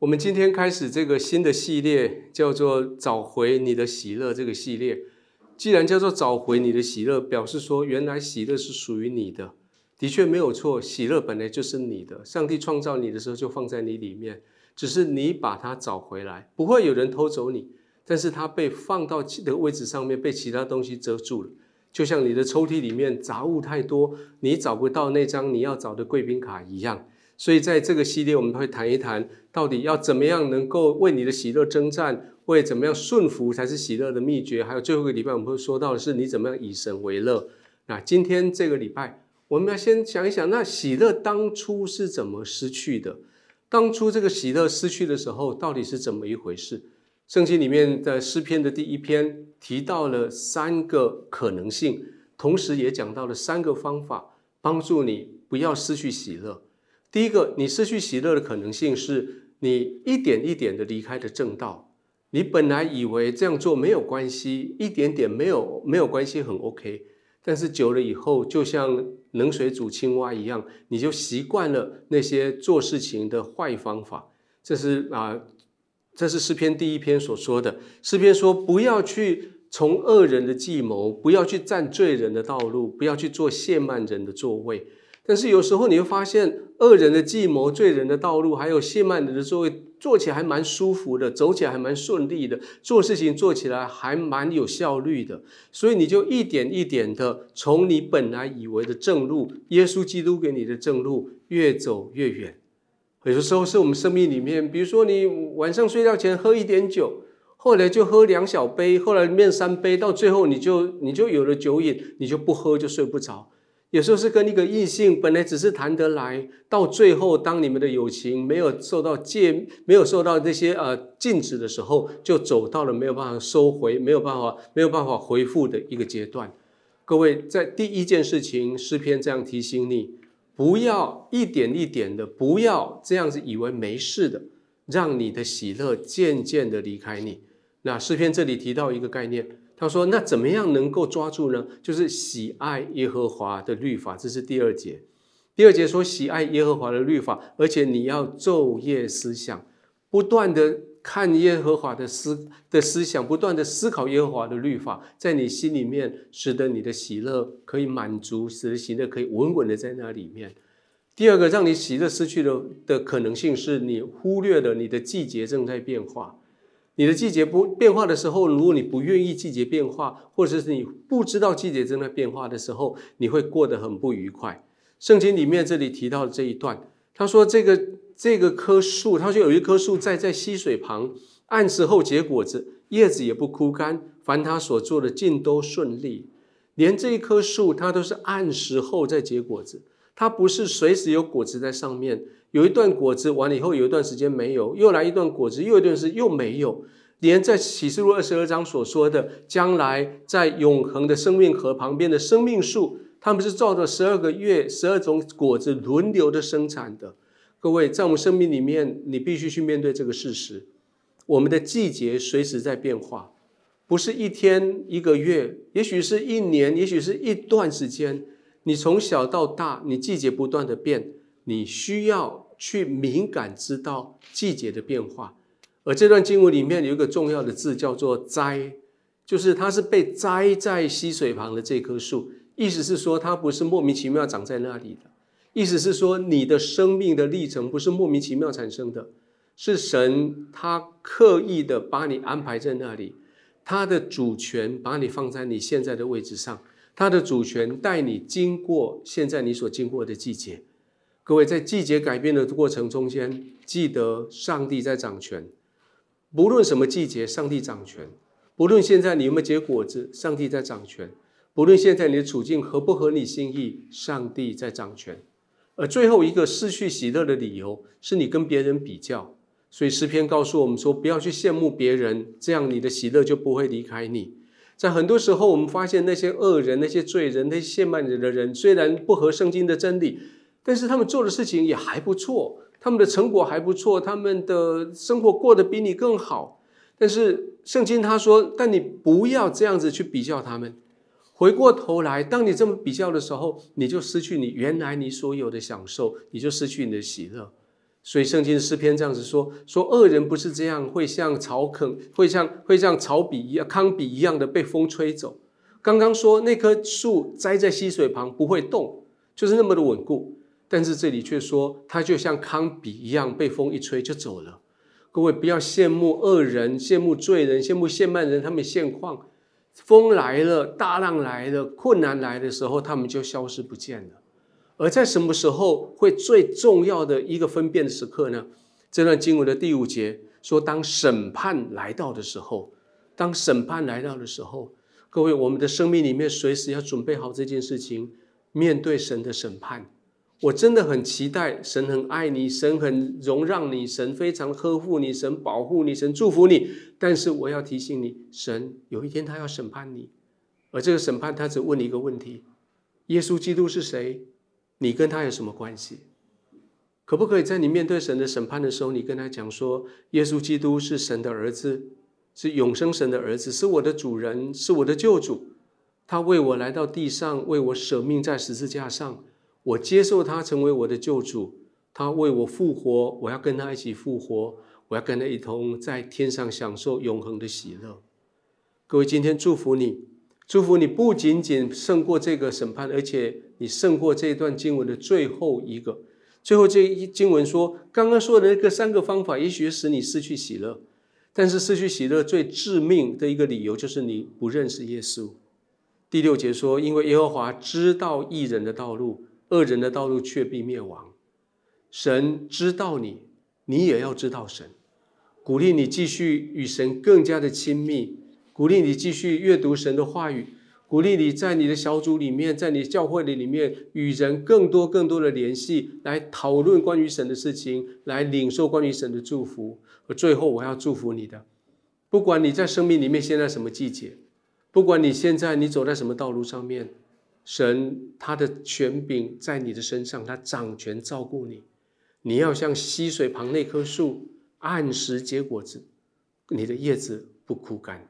我们今天开始这个新的系列，叫做“找回你的喜乐”。这个系列，既然叫做“找回你的喜乐”，表示说，原来喜乐是属于你的，的确没有错。喜乐本来就是你的，上帝创造你的时候就放在你里面，只是你把它找回来，不会有人偷走你，但是它被放到的位置上面，被其他东西遮住了。就像你的抽屉里面杂物太多，你找不到那张你要找的贵宾卡一样。所以在这个系列，我们会谈一谈，到底要怎么样能够为你的喜乐征战，为怎么样顺服才是喜乐的秘诀。还有最后一个礼拜，我们会说到的是你怎么样以神为乐。那今天这个礼拜，我们要先想一想，那喜乐当初是怎么失去的？当初这个喜乐失去的时候，到底是怎么一回事？圣经里面的诗篇的第一篇提到了三个可能性，同时也讲到了三个方法，帮助你不要失去喜乐。第一个，你失去喜乐的可能性是你一点一点的离开的正道。你本来以为这样做没有关系，一点点没有没有关系，很 OK。但是久了以后，就像冷水煮青蛙一样，你就习惯了那些做事情的坏方法。这是啊，这是诗篇第一篇所说的。诗篇说：不要去从恶人的计谋，不要去占罪人的道路，不要去做亵慢人的座位。但是有时候你会发现，恶人的计谋、罪人的道路，还有谢曼人的座位，做起来还蛮舒服的，走起来还蛮顺利的，做事情做起来还蛮有效率的。所以你就一点一点的从你本来以为的正路，耶稣基督给你的正路，越走越远。有的时候是我们生命里面，比如说你晚上睡觉前喝一点酒，后来就喝两小杯，后来面三杯，到最后你就你就有了酒瘾，你就不喝就睡不着。有时候是跟一个异性本来只是谈得来，到最后当你们的友情没有受到戒，没有受到这些呃禁止的时候，就走到了没有办法收回、没有办法、没有办法回复的一个阶段。各位，在第一件事情，诗篇这样提醒你：不要一点一点的，不要这样子以为没事的，让你的喜乐渐渐的离开你。那诗篇这里提到一个概念。他说：“那怎么样能够抓住呢？就是喜爱耶和华的律法，这是第二节。第二节说喜爱耶和华的律法，而且你要昼夜思想，不断的看耶和华的思的思想，不断的思考耶和华的律法，在你心里面，使得你的喜乐可以满足，使得喜乐可以稳稳的在那里面。第二个，让你喜乐失去的的可能性，是你忽略了你的季节正在变化。”你的季节不变化的时候，如果你不愿意季节变化，或者是你不知道季节正在变化的时候，你会过得很不愉快。圣经里面这里提到的这一段，他说这个这个棵树，他说有一棵树在在溪水旁，按时候结果子，叶子也不枯干，凡他所做的尽都顺利。连这一棵树，它都是按时候在结果子，它不是随时有果子在上面。有一段果子完了以后，有一段时间没有，又来一段果子，又一段时又没有。连在启示录二十二章所说的，将来在永恒的生命河旁边的生命树，他们是照着十二个月、十二种果子轮流的生产的。各位，在我们生命里面，你必须去面对这个事实：我们的季节随时在变化，不是一天、一个月，也许是一年，也许是一段时间。你从小到大，你季节不断的变。你需要去敏感知道季节的变化，而这段经文里面有一个重要的字叫做“栽”，就是它是被栽在溪水旁的这棵树，意思是说它不是莫名其妙长在那里的，意思是说你的生命的历程不是莫名其妙产生的，是神他刻意的把你安排在那里，他的主权把你放在你现在的位置上，他的主权带你经过现在你所经过的季节。各位，在季节改变的过程中间，记得上帝在掌权。不论什么季节，上帝掌权；不论现在你有没有结果子，上帝在掌权；不论现在你的处境合不合你心意，上帝在掌权。而最后一个失去喜乐的理由，是你跟别人比较。所以诗篇告诉我们说，不要去羡慕别人，这样你的喜乐就不会离开你。在很多时候，我们发现那些恶人、那些罪人、那些亵慢人的人，虽然不合圣经的真理。但是他们做的事情也还不错，他们的成果还不错，他们的生活过得比你更好。但是圣经他说：“但你不要这样子去比较他们。回过头来，当你这么比较的时候，你就失去你原来你所有的享受，你就失去你的喜乐。”所以圣经诗篇这样子说：说恶人不是这样，会像草垦，会像会像草笔一样、糠笔一样的被风吹走。刚刚说那棵树栽在溪水旁不会动，就是那么的稳固。但是这里却说，它就像糠笔一样，被风一吹就走了。各位不要羡慕恶人，羡慕罪人，羡慕陷慢人，他们现况。风来了，大浪来了，困难来的时候，他们就消失不见了。而在什么时候会最重要的一个分辨的时刻呢？这段经文的第五节说：“当审判来到的时候，当审判来到的时候，各位，我们的生命里面随时要准备好这件事情，面对神的审判。我真的很期待，神很爱你，神很容让你，神非常呵护你，神保护你，神祝福你。但是我要提醒你，神有一天他要审判你，而这个审判他只问你一个问题：耶稣基督是谁？”你跟他有什么关系？可不可以在你面对神的审判的时候，你跟他讲说：耶稣基督是神的儿子，是永生神的儿子，是我的主人，是我的救主。他为我来到地上，为我舍命在十字架上，我接受他成为我的救主。他为我复活，我要跟他一起复活，我要跟他一同在天上享受永恒的喜乐。各位，今天祝福你。祝福你不仅仅胜过这个审判，而且你胜过这段经文的最后一个。最后这一经文说，刚刚说的那个三个方法，也许使你失去喜乐，但是失去喜乐最致命的一个理由就是你不认识耶稣。第六节说，因为耶和华知道义人的道路，恶人的道路却必灭亡。神知道你，你也要知道神，鼓励你继续与神更加的亲密。鼓励你继续阅读神的话语，鼓励你在你的小组里面，在你教会里里面与人更多更多的联系，来讨论关于神的事情，来领受关于神的祝福。而最后，我要祝福你的，不管你在生命里面现在什么季节，不管你现在你走在什么道路上面，神他的权柄在你的身上，他掌权照顾你。你要像溪水旁那棵树，按时结果子，你的叶子不枯干。